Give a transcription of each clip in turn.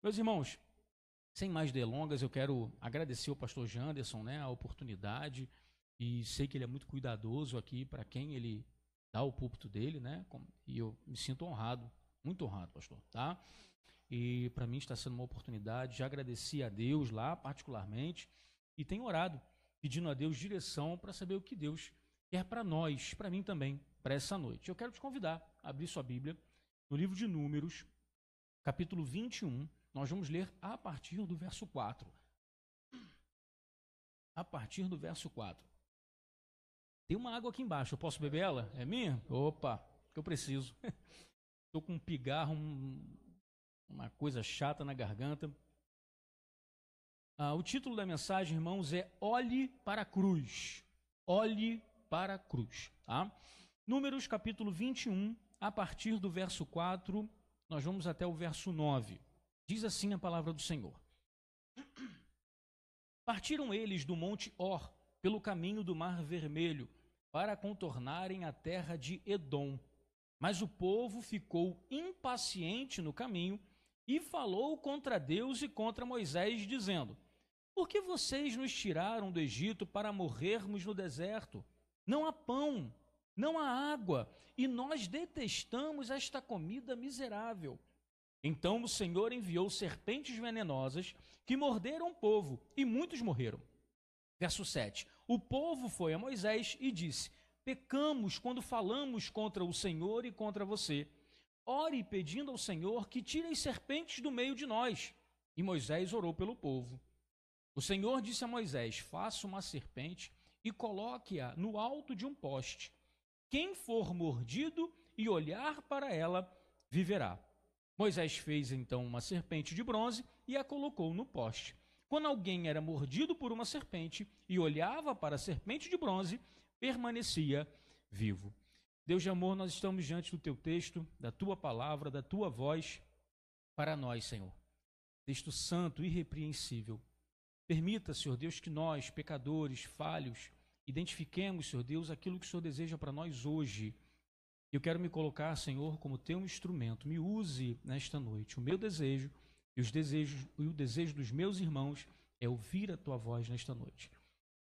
Meus irmãos, sem mais delongas, eu quero agradecer ao pastor Janderson né, a oportunidade e sei que ele é muito cuidadoso aqui para quem ele dá o púlpito dele, né? E eu me sinto honrado, muito honrado, pastor, tá? E para mim está sendo uma oportunidade. Já agradeci a Deus lá, particularmente, e tenho orado, pedindo a Deus direção para saber o que Deus quer para nós, para mim também, para essa noite. Eu quero te convidar a abrir sua Bíblia no livro de Números, capítulo 21. Nós vamos ler a partir do verso 4. A partir do verso 4. Tem uma água aqui embaixo, eu posso beber ela? É minha? Opa, que eu preciso. Estou com um pigarro, um, uma coisa chata na garganta. Ah, o título da mensagem, irmãos, é Olhe para a cruz. Olhe para a cruz. Tá? Números capítulo 21, a partir do verso 4, nós vamos até o verso 9. Diz assim a palavra do Senhor. Partiram eles do monte Or, pelo caminho do Mar Vermelho, para contornarem a terra de Edom. Mas o povo ficou impaciente no caminho e falou contra Deus e contra Moisés, dizendo: Por que vocês nos tiraram do Egito para morrermos no deserto? Não há pão, não há água, e nós detestamos esta comida miserável. Então o Senhor enviou serpentes venenosas que morderam o povo, e muitos morreram. Verso 7: O povo foi a Moisés e disse: Pecamos quando falamos contra o Senhor e contra você. Ore pedindo ao Senhor que tire as serpentes do meio de nós. E Moisés orou pelo povo. O Senhor disse a Moisés: Faça uma serpente e coloque-a no alto de um poste. Quem for mordido e olhar para ela, viverá. Moisés fez então uma serpente de bronze e a colocou no poste. Quando alguém era mordido por uma serpente e olhava para a serpente de bronze, permanecia vivo. Deus de amor, nós estamos diante do teu texto, da tua palavra, da tua voz para nós, Senhor. Texto santo, irrepreensível. Permita, Senhor Deus, que nós, pecadores, falhos, identifiquemos, Senhor Deus, aquilo que o Senhor deseja para nós hoje. Eu quero me colocar, Senhor, como teu instrumento. Me use nesta noite. O meu desejo e, os desejos, e o desejo dos meus irmãos é ouvir a tua voz nesta noite.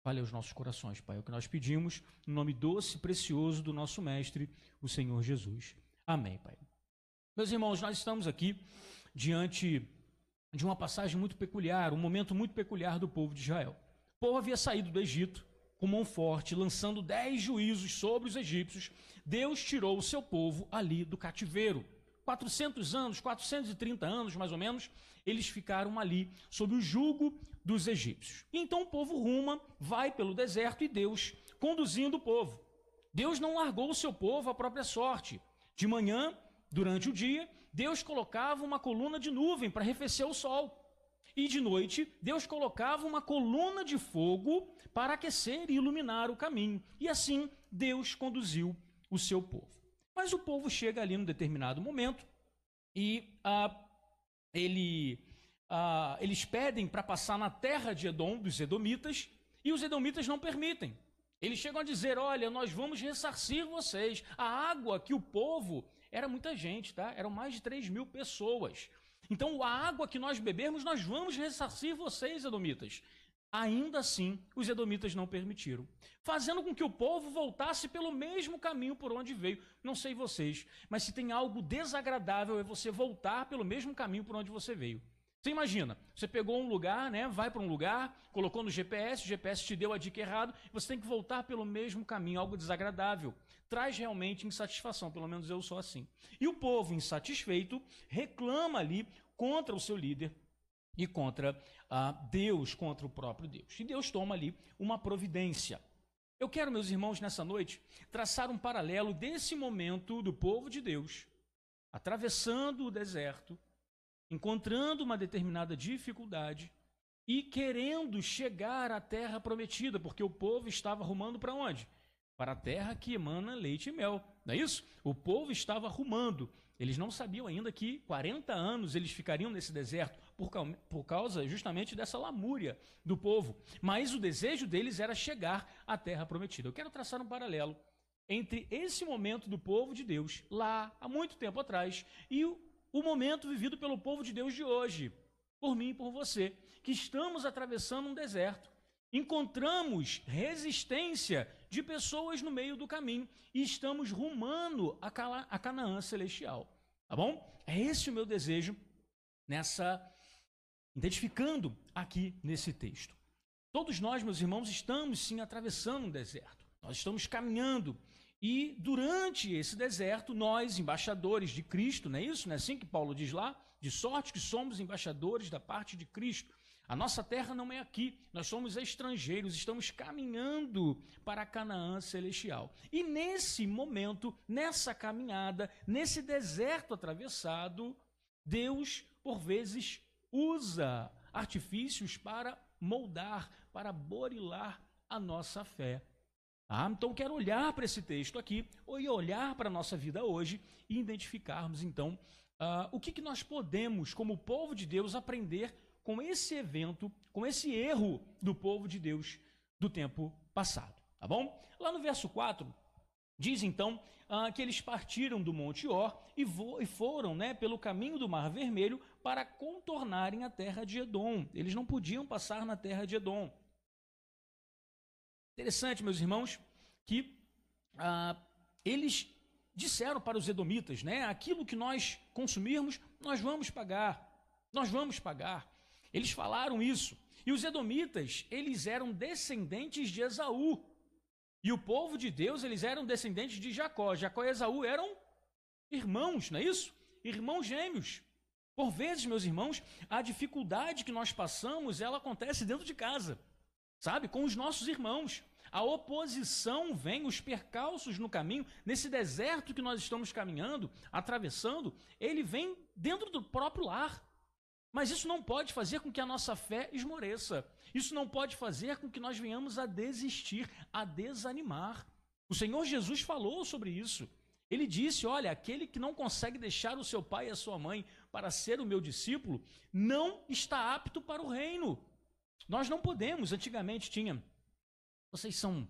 Fale aos nossos corações, Pai. É o que nós pedimos, no nome doce e precioso do nosso Mestre, o Senhor Jesus. Amém, Pai. Meus irmãos, nós estamos aqui diante de uma passagem muito peculiar, um momento muito peculiar do povo de Israel. O povo havia saído do Egito com mão forte, lançando dez juízos sobre os egípcios. Deus tirou o seu povo ali do cativeiro. 400 anos, 430 anos mais ou menos, eles ficaram ali sob o jugo dos egípcios. Então o povo ruma, vai pelo deserto e Deus conduzindo o povo. Deus não largou o seu povo à própria sorte. De manhã, durante o dia, Deus colocava uma coluna de nuvem para arrefecer o sol. E de noite, Deus colocava uma coluna de fogo para aquecer e iluminar o caminho. E assim, Deus conduziu o seu povo. Mas o povo chega ali num determinado momento e ah, ele, ah, eles pedem para passar na terra de Edom, dos Edomitas, e os Edomitas não permitem. Eles chegam a dizer: olha, nós vamos ressarcir vocês. A água que o povo, era muita gente, tá? Eram mais de 3 mil pessoas. Então, a água que nós bebermos, nós vamos ressarcir vocês, Edomitas. Ainda assim, os edomitas não permitiram, fazendo com que o povo voltasse pelo mesmo caminho por onde veio. Não sei vocês, mas se tem algo desagradável é você voltar pelo mesmo caminho por onde você veio. Você imagina, você pegou um lugar, né, vai para um lugar, colocou no GPS, o GPS te deu a dica errada, você tem que voltar pelo mesmo caminho, algo desagradável. Traz realmente insatisfação, pelo menos eu sou assim. E o povo insatisfeito reclama ali contra o seu líder, e contra ah, Deus, contra o próprio Deus. E Deus toma ali uma providência. Eu quero, meus irmãos, nessa noite, traçar um paralelo desse momento do povo de Deus, atravessando o deserto, encontrando uma determinada dificuldade e querendo chegar à terra prometida, porque o povo estava arrumando para onde? para a terra que emana leite e mel. Não é isso? O povo estava arrumando. Eles não sabiam ainda que 40 anos eles ficariam nesse deserto por, por causa justamente dessa lamúria do povo. Mas o desejo deles era chegar à terra prometida. Eu quero traçar um paralelo entre esse momento do povo de Deus, lá há muito tempo atrás, e o, o momento vivido pelo povo de Deus de hoje. por mim e por você, que estamos atravessando um deserto. Encontramos resistência de pessoas no meio do caminho e estamos rumando a, a Canaã celestial. Tá bom? É esse o meu desejo nessa identificando aqui nesse texto. Todos nós, meus irmãos, estamos sim atravessando um deserto. Nós estamos caminhando e durante esse deserto, nós, embaixadores de Cristo, não é isso? Não é assim que Paulo diz lá? De sorte que somos embaixadores da parte de Cristo. A nossa terra não é aqui, nós somos estrangeiros, estamos caminhando para Canaã celestial. E nesse momento, nessa caminhada, nesse deserto atravessado, Deus, por vezes, usa artifícios para moldar, para borilar a nossa fé. Ah, então quero olhar para esse texto aqui, ou olhar para a nossa vida hoje e identificarmos então uh, o que, que nós podemos, como povo de Deus, aprender com esse evento, com esse erro do povo de Deus do tempo passado. Tá bom? Lá no verso 4, diz então uh, que eles partiram do Monte Or e, e foram né, pelo caminho do Mar Vermelho para contornarem a terra de Edom. Eles não podiam passar na terra de Edom. Interessante, meus irmãos, que uh, eles disseram para os edomitas, né? Aquilo que nós consumirmos, nós vamos pagar. Nós vamos pagar. Eles falaram isso. E os edomitas, eles eram descendentes de Esaú. E o povo de Deus, eles eram descendentes de Jacó. Jacó e Esaú eram irmãos, não é isso? Irmãos gêmeos. Por vezes, meus irmãos, a dificuldade que nós passamos, ela acontece dentro de casa. Sabe? Com os nossos irmãos. A oposição vem, os percalços no caminho, nesse deserto que nós estamos caminhando, atravessando, ele vem dentro do próprio lar. Mas isso não pode fazer com que a nossa fé esmoreça. Isso não pode fazer com que nós venhamos a desistir, a desanimar. O Senhor Jesus falou sobre isso. Ele disse: Olha, aquele que não consegue deixar o seu pai e a sua mãe para ser o meu discípulo, não está apto para o reino. Nós não podemos. Antigamente tinha. Vocês são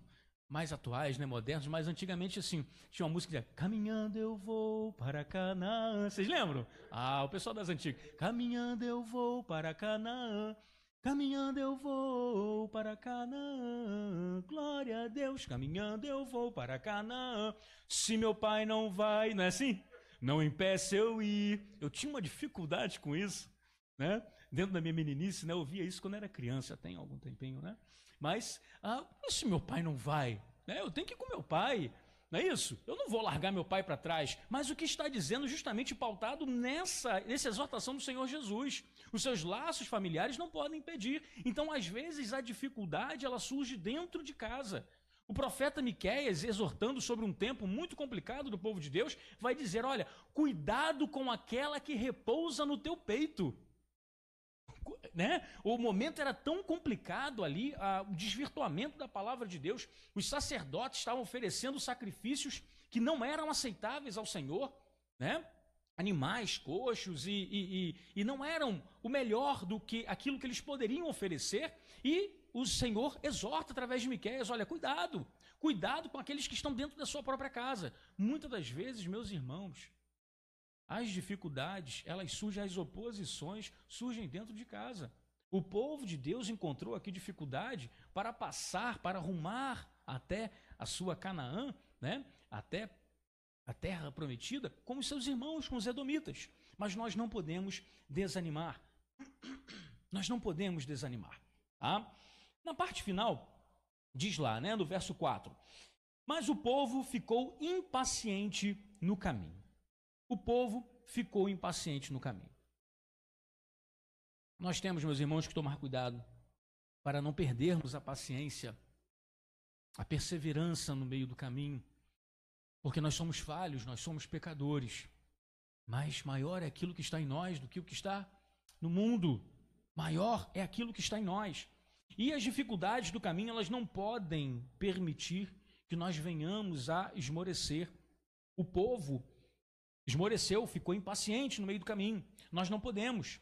mais atuais, né, modernos, mas antigamente assim, tinha uma música que dizia, Caminhando eu vou para Canaã. Vocês lembram? Ah, o pessoal das antigas. Caminhando eu vou para Canaã. Caminhando eu vou para Canaã. Glória a Deus. Caminhando eu vou para Canaã. Se meu pai não vai, não é assim? Não impeça eu ir. Eu tinha uma dificuldade com isso, né? Dentro da minha meninice, né? Eu via isso quando era criança, tem algum tempinho, né? Mas, ah, se meu pai não vai? Né? Eu tenho que ir com meu pai. Não é isso? Eu não vou largar meu pai para trás. Mas o que está dizendo, justamente pautado nessa, nessa exortação do Senhor Jesus. Os seus laços familiares não podem impedir. Então, às vezes, a dificuldade ela surge dentro de casa. O profeta Miqueias, exortando sobre um tempo muito complicado do povo de Deus, vai dizer: olha, cuidado com aquela que repousa no teu peito né? O momento era tão complicado ali, a, o desvirtuamento da palavra de Deus. Os sacerdotes estavam oferecendo sacrifícios que não eram aceitáveis ao Senhor, né? Animais coxos e, e, e, e não eram o melhor do que aquilo que eles poderiam oferecer. E o Senhor exorta através de Miqueias: olha, cuidado, cuidado com aqueles que estão dentro da sua própria casa. Muitas das vezes, meus irmãos, as dificuldades, elas surgem, as oposições surgem dentro de casa. O povo de Deus encontrou aqui dificuldade para passar, para arrumar até a sua Canaã, né? até a terra prometida, com os seus irmãos, com os edomitas. Mas nós não podemos desanimar. Nós não podemos desanimar. Tá? Na parte final, diz lá, né, no verso 4: Mas o povo ficou impaciente no caminho o povo ficou impaciente no caminho. Nós temos, meus irmãos, que tomar cuidado para não perdermos a paciência, a perseverança no meio do caminho, porque nós somos falhos, nós somos pecadores. Mas maior é aquilo que está em nós do que o que está no mundo. Maior é aquilo que está em nós. E as dificuldades do caminho, elas não podem permitir que nós venhamos a esmorecer. O povo Esmoreceu, ficou impaciente no meio do caminho. Nós não podemos.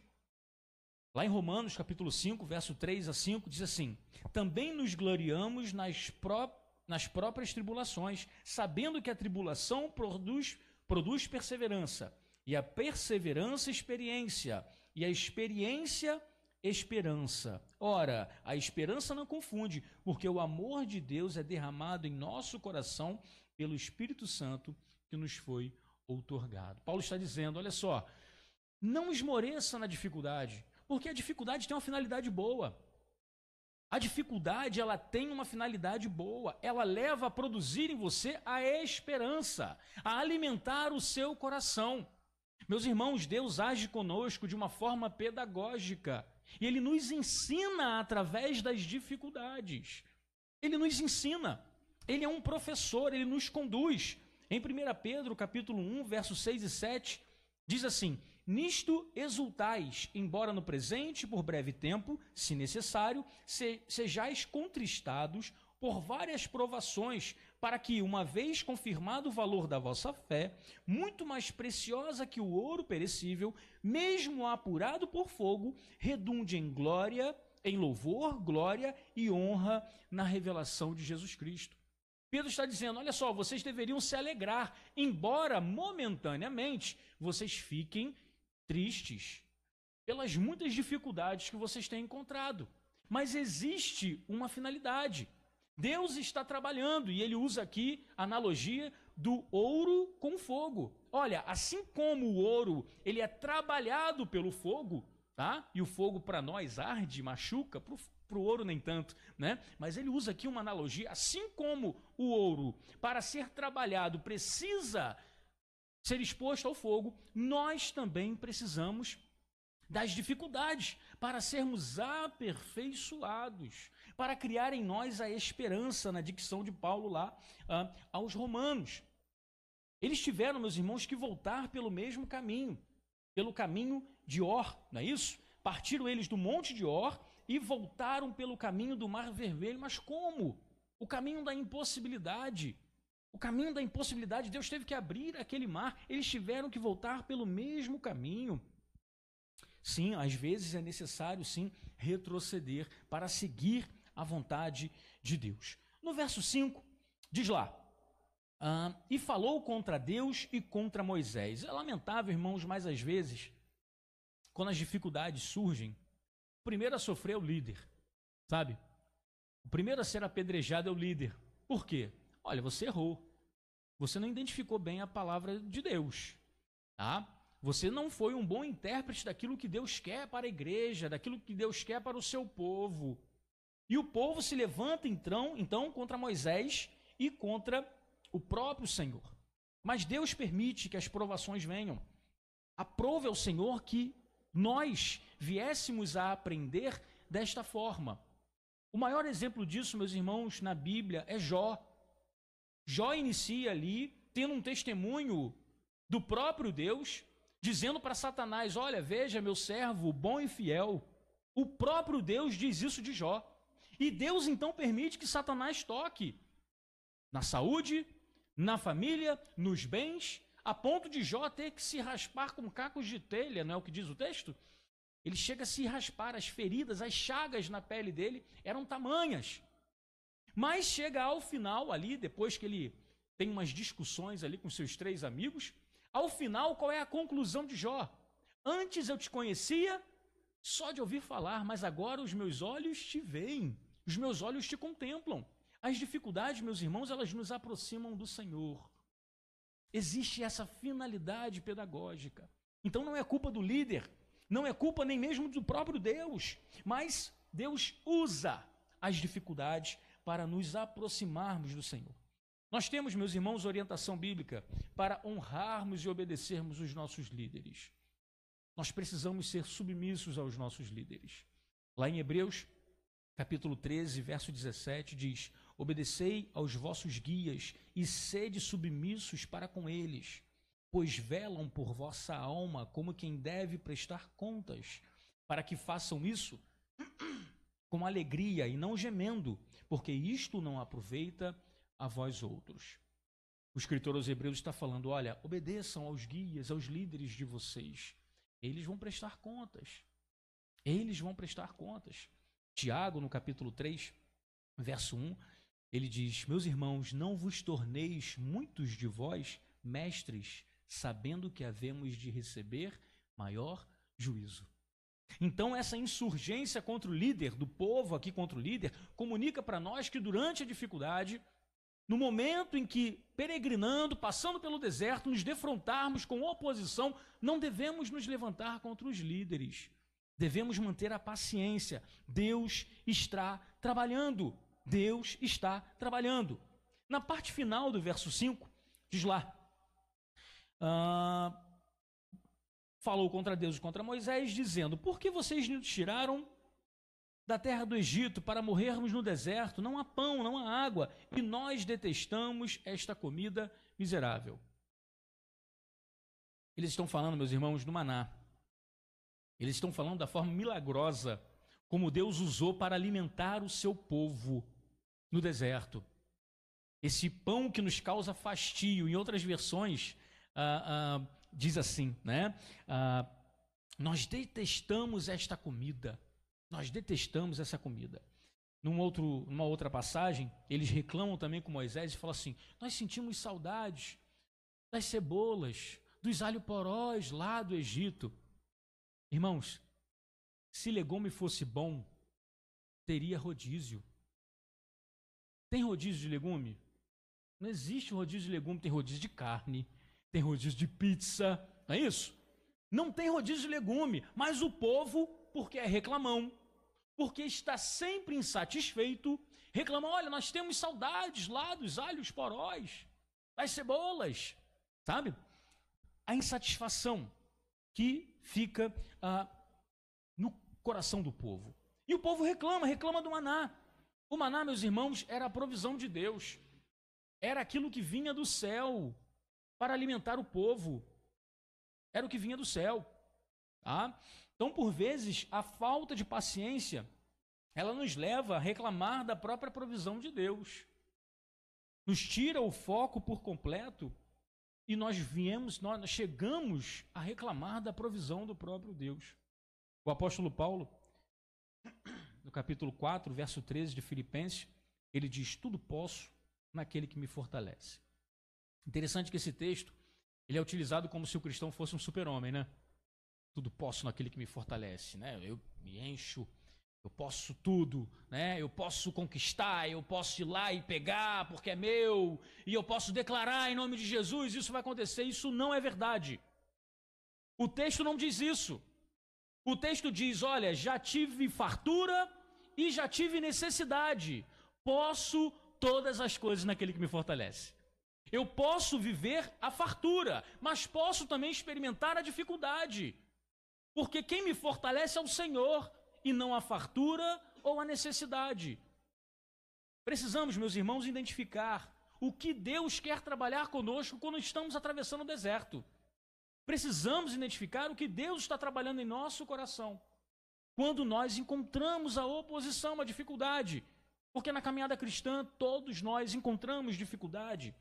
Lá em Romanos, capítulo 5, verso 3 a 5, diz assim: Também nos gloriamos nas, pró nas próprias tribulações, sabendo que a tribulação produz, produz perseverança, e a perseverança, experiência, e a experiência esperança. Ora, a esperança não confunde, porque o amor de Deus é derramado em nosso coração pelo Espírito Santo que nos foi outorgado. Paulo está dizendo, olha só, não esmoreça na dificuldade, porque a dificuldade tem uma finalidade boa. A dificuldade, ela tem uma finalidade boa. Ela leva a produzir em você a esperança, a alimentar o seu coração. Meus irmãos, Deus age conosco de uma forma pedagógica. E Ele nos ensina através das dificuldades. Ele nos ensina. Ele é um professor, ele nos conduz. Em 1 Pedro, capítulo 1, versos 6 e 7, diz assim: Nisto exultais, embora no presente, por breve tempo, se necessário, se, sejais contristados por várias provações, para que, uma vez confirmado o valor da vossa fé, muito mais preciosa que o ouro perecível, mesmo apurado por fogo, redunde em glória, em louvor, glória e honra na revelação de Jesus Cristo. Pedro está dizendo: olha só, vocês deveriam se alegrar, embora momentaneamente vocês fiquem tristes pelas muitas dificuldades que vocês têm encontrado. Mas existe uma finalidade. Deus está trabalhando e ele usa aqui a analogia do ouro com fogo. Olha, assim como o ouro ele é trabalhado pelo fogo, tá? E o fogo para nós arde, machuca, para o ouro nem tanto, né? Mas ele usa aqui uma analogia, assim como o ouro para ser trabalhado precisa ser exposto ao fogo, nós também precisamos das dificuldades para sermos aperfeiçoados, para criar em nós a esperança na dicção de Paulo lá ah, aos romanos. Eles tiveram, meus irmãos, que voltar pelo mesmo caminho, pelo caminho de Or, não é isso? Partiram eles do monte de Or e voltaram pelo caminho do Mar Vermelho, mas como? O caminho da impossibilidade. O caminho da impossibilidade, Deus teve que abrir aquele mar, eles tiveram que voltar pelo mesmo caminho. Sim, às vezes é necessário sim retroceder para seguir a vontade de Deus. No verso 5, diz lá: ah, E falou contra Deus e contra Moisés. É lamentável, irmãos, mas às vezes, quando as dificuldades surgem, o primeiro a sofrer é o líder, sabe? O primeiro a ser apedrejado é o líder. Por quê? Olha, você errou. Você não identificou bem a palavra de Deus. Tá? Você não foi um bom intérprete daquilo que Deus quer para a igreja, daquilo que Deus quer para o seu povo. E o povo se levanta então, então contra Moisés e contra o próprio Senhor. Mas Deus permite que as provações venham. Aprove ao Senhor que nós viéssemos a aprender desta forma. O maior exemplo disso, meus irmãos, na Bíblia é Jó. Jó inicia ali tendo um testemunho do próprio Deus, dizendo para Satanás: Olha, veja, meu servo bom e fiel. O próprio Deus diz isso de Jó. E Deus então permite que Satanás toque na saúde, na família, nos bens, a ponto de Jó ter que se raspar com cacos de telha, não é o que diz o texto? Ele chega a se raspar, as feridas, as chagas na pele dele eram tamanhas. Mas chega ao final ali, depois que ele tem umas discussões ali com seus três amigos, ao final, qual é a conclusão de Jó? Antes eu te conhecia só de ouvir falar, mas agora os meus olhos te veem, os meus olhos te contemplam. As dificuldades, meus irmãos, elas nos aproximam do Senhor. Existe essa finalidade pedagógica. Então não é culpa do líder, não é culpa nem mesmo do próprio Deus, mas Deus usa as dificuldades para nos aproximarmos do Senhor. Nós temos, meus irmãos, orientação bíblica para honrarmos e obedecermos os nossos líderes. Nós precisamos ser submissos aos nossos líderes. Lá em Hebreus, capítulo 13, verso 17, diz: Obedecei aos vossos guias e sede submissos para com eles, pois velam por vossa alma como quem deve prestar contas, para que façam isso com alegria e não gemendo, porque isto não aproveita a vós outros. O escritor aos Hebreus está falando: olha, obedeçam aos guias, aos líderes de vocês. Eles vão prestar contas. Eles vão prestar contas. Tiago, no capítulo 3, verso 1, ele diz: Meus irmãos, não vos torneis muitos de vós mestres, sabendo que havemos de receber maior juízo. Então, essa insurgência contra o líder, do povo aqui contra o líder, comunica para nós que durante a dificuldade, no momento em que, peregrinando, passando pelo deserto, nos defrontarmos com oposição, não devemos nos levantar contra os líderes. Devemos manter a paciência. Deus está trabalhando. Deus está trabalhando. Na parte final do verso 5, diz lá: uh, falou contra Deus e contra Moisés, dizendo: Por que vocês nos tiraram da terra do Egito para morrermos no deserto? Não há pão, não há água, e nós detestamos esta comida miserável. Eles estão falando, meus irmãos, do maná. Eles estão falando da forma milagrosa como Deus usou para alimentar o seu povo no deserto. Esse pão que nos causa fastio, em outras versões, ah, ah, diz assim, né? Ah, nós detestamos esta comida. Nós detestamos essa comida. Num outro, numa outra passagem, eles reclamam também com Moisés e falam assim: Nós sentimos saudades das cebolas, dos alho porós lá do Egito. Irmãos, se legume fosse bom, teria rodízio. Tem rodízio de legume? Não existe rodízio de legume, tem rodízio de carne, tem rodízio de pizza, não é isso? Não tem rodízio de legume, mas o povo, porque é reclamão, porque está sempre insatisfeito, reclama: olha, nós temos saudades lá dos alhos poróis, das cebolas, sabe? A insatisfação que fica ah, no coração do povo. E o povo reclama, reclama do maná. O maná, meus irmãos, era a provisão de Deus, era aquilo que vinha do céu para alimentar o povo. Era o que vinha do céu. Tá? Então, por vezes, a falta de paciência, ela nos leva a reclamar da própria provisão de Deus. Nos tira o foco por completo e nós viemos, nós chegamos a reclamar da provisão do próprio Deus. O apóstolo Paulo, no capítulo 4, verso 13 de Filipenses, ele diz: Tudo posso naquele que me fortalece. Interessante que esse texto ele é utilizado como se o cristão fosse um super-homem, né? Tudo posso naquele que me fortalece, né? Eu me encho, eu posso tudo, né? Eu posso conquistar, eu posso ir lá e pegar porque é meu, e eu posso declarar em nome de Jesus, isso vai acontecer. Isso não é verdade. O texto não diz isso. O texto diz: olha, já tive fartura e já tive necessidade. Posso todas as coisas naquele que me fortalece. Eu posso viver a fartura, mas posso também experimentar a dificuldade. Porque quem me fortalece é o Senhor e não a fartura ou a necessidade. Precisamos, meus irmãos, identificar o que Deus quer trabalhar conosco quando estamos atravessando o deserto. Precisamos identificar o que Deus está trabalhando em nosso coração quando nós encontramos a oposição, a dificuldade. Porque na caminhada cristã todos nós encontramos dificuldade.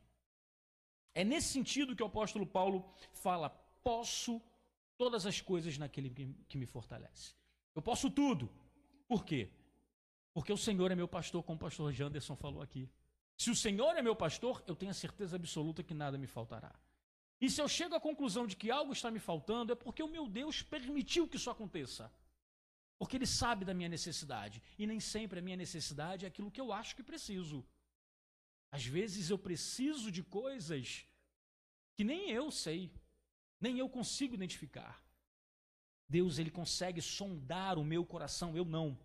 É nesse sentido que o apóstolo Paulo fala: posso todas as coisas naquele que me fortalece. Eu posso tudo. Por quê? Porque o Senhor é meu pastor, como o pastor Janderson falou aqui. Se o Senhor é meu pastor, eu tenho a certeza absoluta que nada me faltará. E se eu chego à conclusão de que algo está me faltando, é porque o meu Deus permitiu que isso aconteça. Porque Ele sabe da minha necessidade. E nem sempre a minha necessidade é aquilo que eu acho que preciso. Às vezes eu preciso de coisas que nem eu sei, nem eu consigo identificar. Deus ele consegue sondar o meu coração, eu não.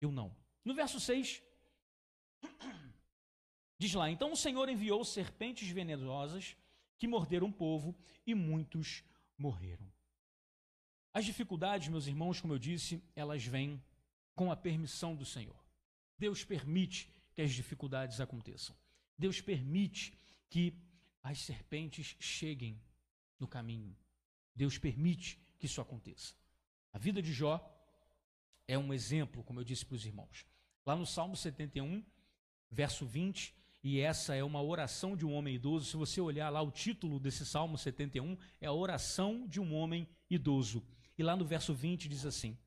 Eu não. No verso 6 diz lá: "Então o Senhor enviou serpentes venenosas que morderam o povo e muitos morreram." As dificuldades, meus irmãos, como eu disse, elas vêm com a permissão do Senhor. Deus permite que as dificuldades aconteçam. Deus permite que as serpentes cheguem no caminho. Deus permite que isso aconteça. A vida de Jó é um exemplo, como eu disse para os irmãos. Lá no Salmo 71, verso 20, e essa é uma oração de um homem idoso. Se você olhar lá o título desse Salmo 71, é a oração de um homem idoso. E lá no verso 20 diz assim: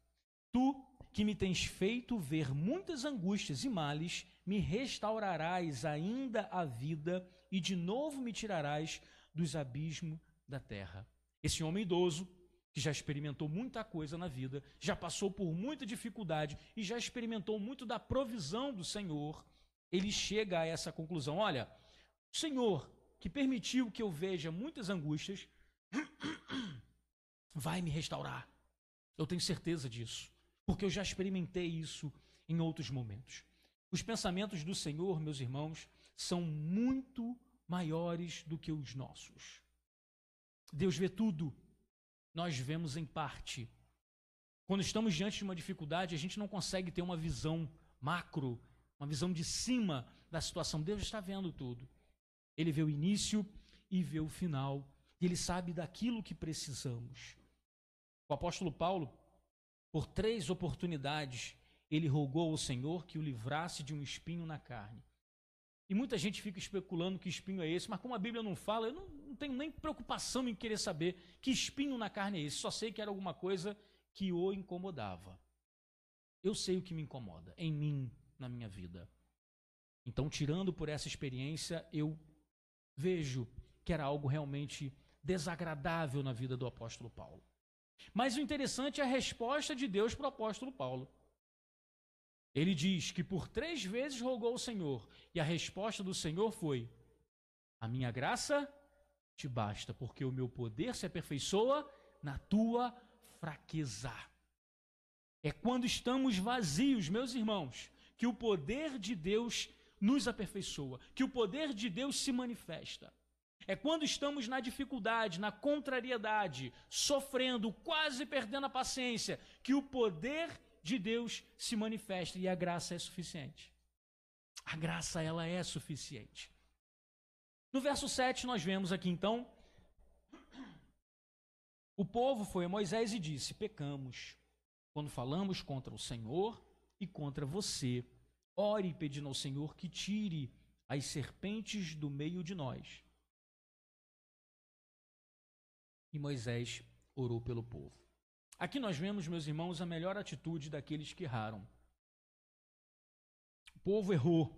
Tu que me tens feito ver muitas angústias e males, me restaurarás ainda a vida e de novo me tirarás dos abismos da terra. Esse homem idoso, que já experimentou muita coisa na vida, já passou por muita dificuldade e já experimentou muito da provisão do Senhor, ele chega a essa conclusão: olha, o Senhor que permitiu que eu veja muitas angústias, vai me restaurar. Eu tenho certeza disso, porque eu já experimentei isso em outros momentos. Os pensamentos do Senhor, meus irmãos, são muito maiores do que os nossos. Deus vê tudo, nós vemos em parte. Quando estamos diante de uma dificuldade, a gente não consegue ter uma visão macro, uma visão de cima da situação. Deus está vendo tudo. Ele vê o início e vê o final. Ele sabe daquilo que precisamos. O apóstolo Paulo, por três oportunidades, ele rogou ao Senhor que o livrasse de um espinho na carne. E muita gente fica especulando que espinho é esse, mas como a Bíblia não fala, eu não, não tenho nem preocupação em querer saber que espinho na carne é esse. Só sei que era alguma coisa que o incomodava. Eu sei o que me incomoda em mim, na minha vida. Então, tirando por essa experiência, eu vejo que era algo realmente desagradável na vida do apóstolo Paulo. Mas o interessante é a resposta de Deus para o apóstolo Paulo. Ele diz que por três vezes rogou ao Senhor, e a resposta do Senhor foi: A minha graça te basta, porque o meu poder se aperfeiçoa na tua fraqueza. É quando estamos vazios, meus irmãos, que o poder de Deus nos aperfeiçoa, que o poder de Deus se manifesta. É quando estamos na dificuldade, na contrariedade, sofrendo, quase perdendo a paciência, que o poder de Deus se manifesta e a graça é suficiente. A graça, ela é suficiente. No verso 7, nós vemos aqui então: o povo foi a Moisés e disse: Pecamos quando falamos contra o Senhor e contra você. Ore pedindo ao Senhor que tire as serpentes do meio de nós. E Moisés orou pelo povo. Aqui nós vemos, meus irmãos, a melhor atitude daqueles que erraram. O povo errou,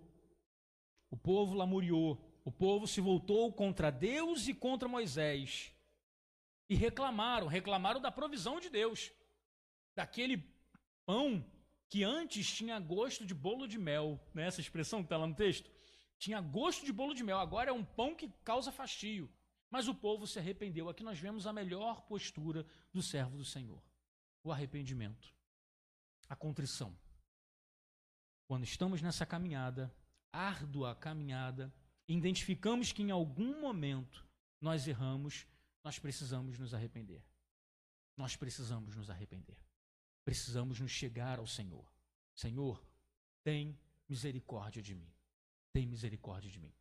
o povo lamuriou, o povo se voltou contra Deus e contra Moisés. E reclamaram, reclamaram da provisão de Deus, daquele pão que antes tinha gosto de bolo de mel, né? essa expressão que está lá no texto? Tinha gosto de bolo de mel, agora é um pão que causa fastio. Mas o povo se arrependeu. Aqui nós vemos a melhor postura do servo do Senhor o arrependimento, a contrição. Quando estamos nessa caminhada, árdua caminhada, identificamos que em algum momento nós erramos, nós precisamos nos arrepender. Nós precisamos nos arrepender. Precisamos nos chegar ao Senhor. Senhor, tem misericórdia de mim. Tem misericórdia de mim.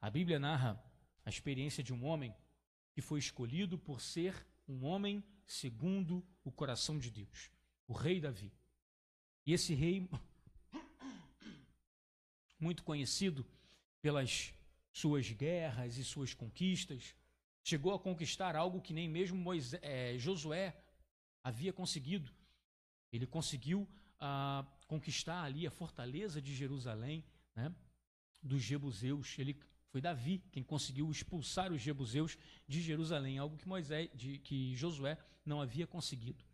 A Bíblia narra a experiência de um homem que foi escolhido por ser um homem segundo o coração de Deus, o rei Davi. E esse rei, muito conhecido pelas suas guerras e suas conquistas, chegou a conquistar algo que nem mesmo Moisés, é, Josué havia conseguido. Ele conseguiu ah, conquistar ali a fortaleza de Jerusalém, né, dos Jebuseus. Ele foi Davi quem conseguiu expulsar os jebuseus de Jerusalém, algo que Moisés, de, que Josué não havia conseguido.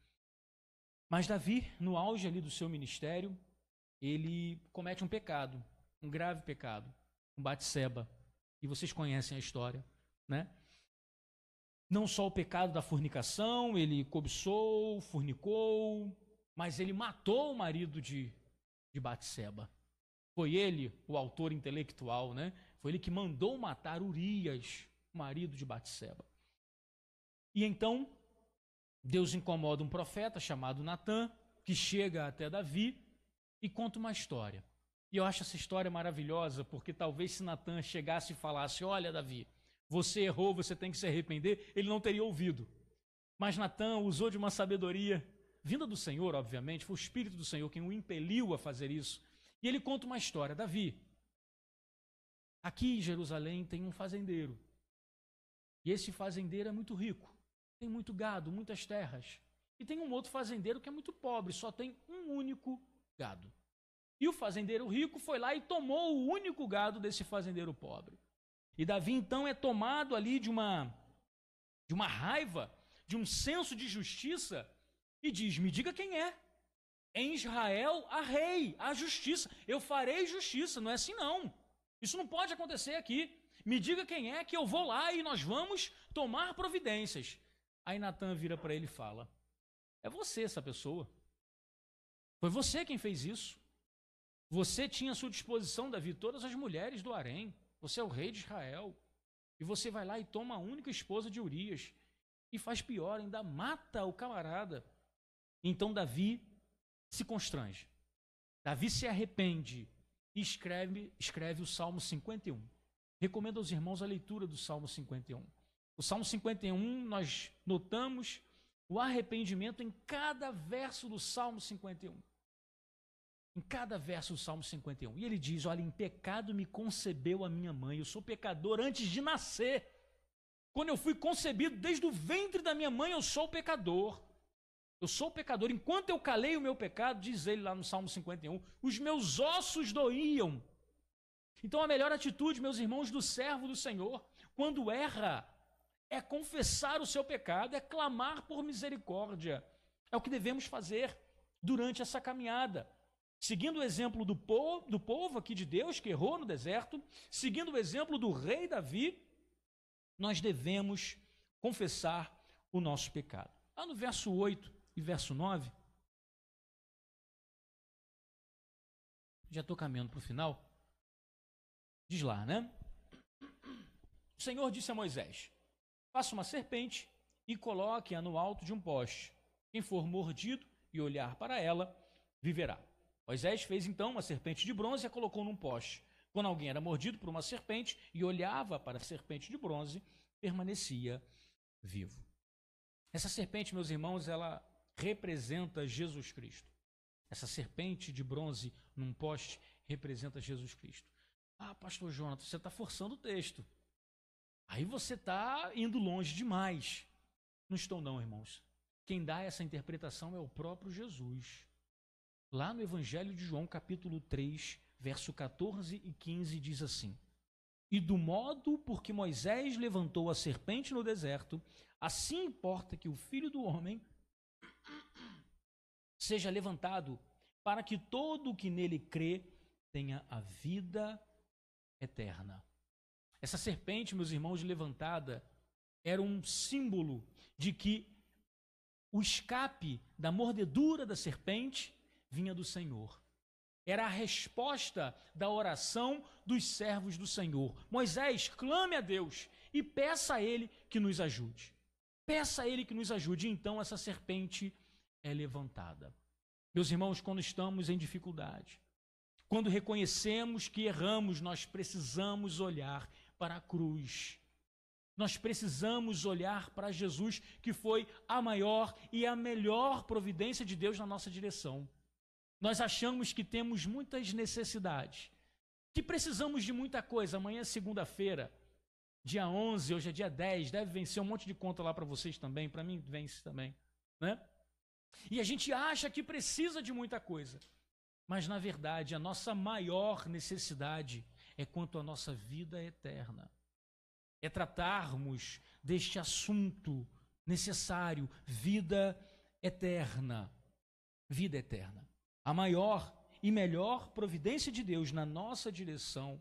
Mas Davi, no auge ali do seu ministério, ele comete um pecado, um grave pecado, um Batseba. E vocês conhecem a história, né? Não só o pecado da fornicação, ele cobiçou, fornicou, mas ele matou o marido de, de Batseba. Foi ele o autor intelectual, né? Foi ele que mandou matar Urias, marido de Batseba. E então, Deus incomoda um profeta chamado Natã, que chega até Davi e conta uma história. E eu acho essa história maravilhosa, porque talvez se Natã chegasse e falasse: Olha, Davi, você errou, você tem que se arrepender, ele não teria ouvido. Mas Natã usou de uma sabedoria vinda do Senhor, obviamente, foi o Espírito do Senhor quem o impeliu a fazer isso. E ele conta uma história: Davi, Aqui em Jerusalém tem um fazendeiro. E esse fazendeiro é muito rico. Tem muito gado, muitas terras. E tem um outro fazendeiro que é muito pobre, só tem um único gado. E o fazendeiro rico foi lá e tomou o único gado desse fazendeiro pobre. E Davi então é tomado ali de uma de uma raiva, de um senso de justiça e diz: Me diga quem é. Em Israel há rei, há justiça. Eu farei justiça. Não é assim, não. Isso não pode acontecer aqui. Me diga quem é que eu vou lá e nós vamos tomar providências. Aí Natan vira para ele e fala: É você essa pessoa. Foi você quem fez isso. Você tinha à sua disposição, Davi, todas as mulheres do harém. Você é o rei de Israel. E você vai lá e toma a única esposa de Urias. E faz pior, ainda mata o camarada. Então Davi se constrange. Davi se arrepende e escreve, escreve o Salmo 51. Recomendo aos irmãos a leitura do Salmo 51. O Salmo 51, nós notamos o arrependimento em cada verso do Salmo 51. Em cada verso do Salmo 51. E ele diz: Olha, em pecado me concebeu a minha mãe. Eu sou pecador antes de nascer. Quando eu fui concebido, desde o ventre da minha mãe, eu sou pecador. Eu sou pecador. Enquanto eu calei o meu pecado, diz ele lá no Salmo 51, os meus ossos doíam. Então a melhor atitude, meus irmãos, do servo do Senhor, quando erra, é confessar o seu pecado, é clamar por misericórdia. É o que devemos fazer durante essa caminhada. Seguindo o exemplo do povo, do povo aqui de Deus que errou no deserto, seguindo o exemplo do rei Davi, nós devemos confessar o nosso pecado. Lá no verso 8 e verso 9, já estou caminhando para o final. Diz lá, né? O Senhor disse a Moisés: Faça uma serpente e coloque-a no alto de um poste. Quem for mordido e olhar para ela, viverá. Moisés fez então uma serpente de bronze e a colocou num poste. Quando alguém era mordido por uma serpente e olhava para a serpente de bronze, permanecia vivo. Essa serpente, meus irmãos, ela representa Jesus Cristo. Essa serpente de bronze num poste representa Jesus Cristo. Ah, pastor Jonathan, você está forçando o texto. Aí você está indo longe demais. Não estou, não, irmãos. Quem dá essa interpretação é o próprio Jesus. Lá no Evangelho de João, capítulo 3, verso 14 e 15, diz assim: E do modo por que Moisés levantou a serpente no deserto, assim importa que o filho do homem seja levantado, para que todo o que nele crê tenha a vida eterna. Essa serpente, meus irmãos, levantada, era um símbolo de que o escape da mordedura da serpente vinha do Senhor. Era a resposta da oração dos servos do Senhor. Moisés, clame a Deus e peça a Ele que nos ajude. Peça a Ele que nos ajude. E então essa serpente é levantada. Meus irmãos, quando estamos em dificuldade, quando reconhecemos que erramos, nós precisamos olhar para a cruz. Nós precisamos olhar para Jesus, que foi a maior e a melhor providência de Deus na nossa direção. Nós achamos que temos muitas necessidades, que precisamos de muita coisa. Amanhã é segunda-feira, dia 11, hoje é dia 10, deve vencer um monte de conta lá para vocês também, para mim vence também, né? E a gente acha que precisa de muita coisa. Mas na verdade, a nossa maior necessidade é quanto à nossa vida eterna. É tratarmos deste assunto necessário, vida eterna. Vida eterna. A maior e melhor providência de Deus na nossa direção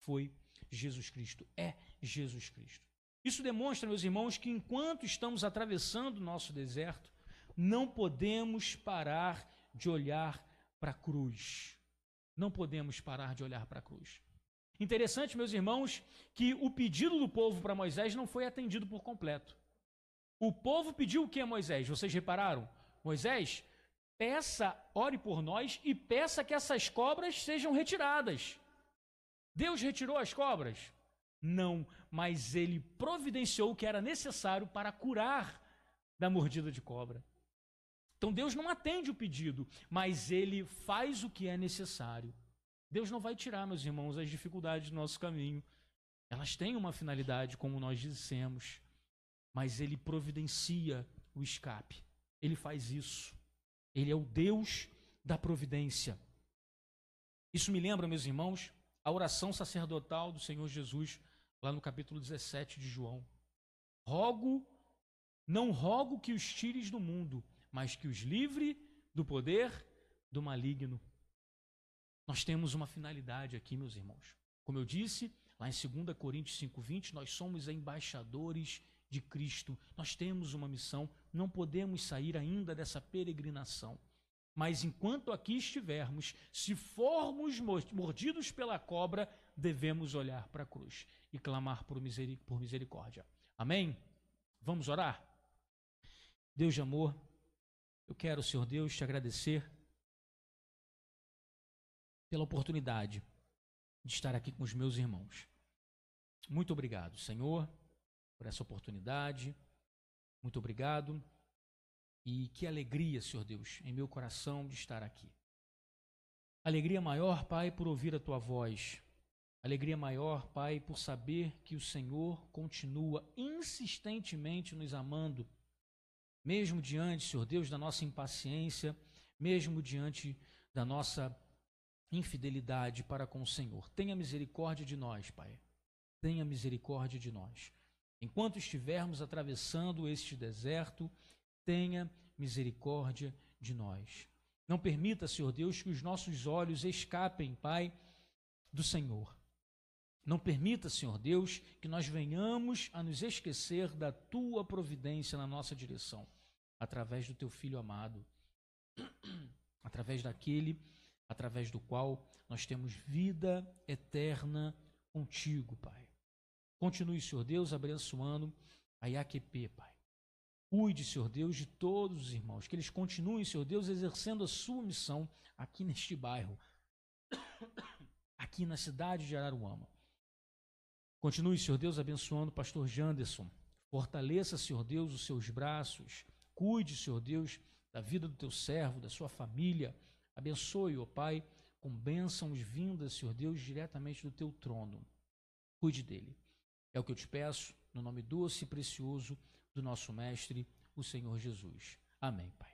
foi Jesus Cristo. É Jesus Cristo. Isso demonstra, meus irmãos, que enquanto estamos atravessando o nosso deserto, não podemos parar de olhar para a cruz. Não podemos parar de olhar para a cruz. Interessante, meus irmãos, que o pedido do povo para Moisés não foi atendido por completo. O povo pediu o que a Moisés? Vocês repararam? Moisés, peça, ore por nós e peça que essas cobras sejam retiradas. Deus retirou as cobras? Não, mas ele providenciou o que era necessário para curar da mordida de cobra. Então Deus não atende o pedido, mas ele faz o que é necessário. Deus não vai tirar, meus irmãos, as dificuldades do nosso caminho. Elas têm uma finalidade, como nós dissemos, mas ele providencia o escape. Ele faz isso. Ele é o Deus da providência. Isso me lembra, meus irmãos, a oração sacerdotal do Senhor Jesus, lá no capítulo 17 de João. Rogo Não rogo que os tires do mundo, mas que os livre do poder do maligno. Nós temos uma finalidade aqui, meus irmãos. Como eu disse, lá em 2 Coríntios 5:20, nós somos embaixadores de Cristo. Nós temos uma missão, não podemos sair ainda dessa peregrinação. Mas enquanto aqui estivermos, se formos mordidos pela cobra, devemos olhar para a cruz e clamar por misericórdia. Amém? Vamos orar? Deus de amor, eu quero, Senhor Deus, te agradecer pela oportunidade de estar aqui com os meus irmãos. Muito obrigado, Senhor, por essa oportunidade. Muito obrigado. E que alegria, Senhor Deus, em meu coração de estar aqui. Alegria maior, Pai, por ouvir a tua voz. Alegria maior, Pai, por saber que o Senhor continua insistentemente nos amando, mesmo diante, Senhor Deus, da nossa impaciência, mesmo diante da nossa infidelidade para com o Senhor. Tenha misericórdia de nós, Pai. Tenha misericórdia de nós. Enquanto estivermos atravessando este deserto, tenha misericórdia de nós. Não permita, Senhor Deus, que os nossos olhos escapem, Pai, do Senhor. Não permita, Senhor Deus, que nós venhamos a nos esquecer da tua providência na nossa direção, através do teu filho amado, através daquele através do qual nós temos vida eterna contigo, Pai. Continue, Senhor Deus, abençoando a IAQP, Pai. Cuide, Senhor Deus, de todos os irmãos, que eles continuem, Senhor Deus, exercendo a sua missão aqui neste bairro, aqui na cidade de Araruama. Continue, Senhor Deus, abençoando o pastor Janderson. Fortaleça, Senhor Deus, os seus braços. Cuide, Senhor Deus, da vida do teu servo, da sua família. Abençoe, ó Pai, com bênçãos vindas, Senhor Deus, diretamente do teu trono. Cuide dele. É o que eu te peço, no nome doce e precioso do nosso Mestre, o Senhor Jesus. Amém, Pai.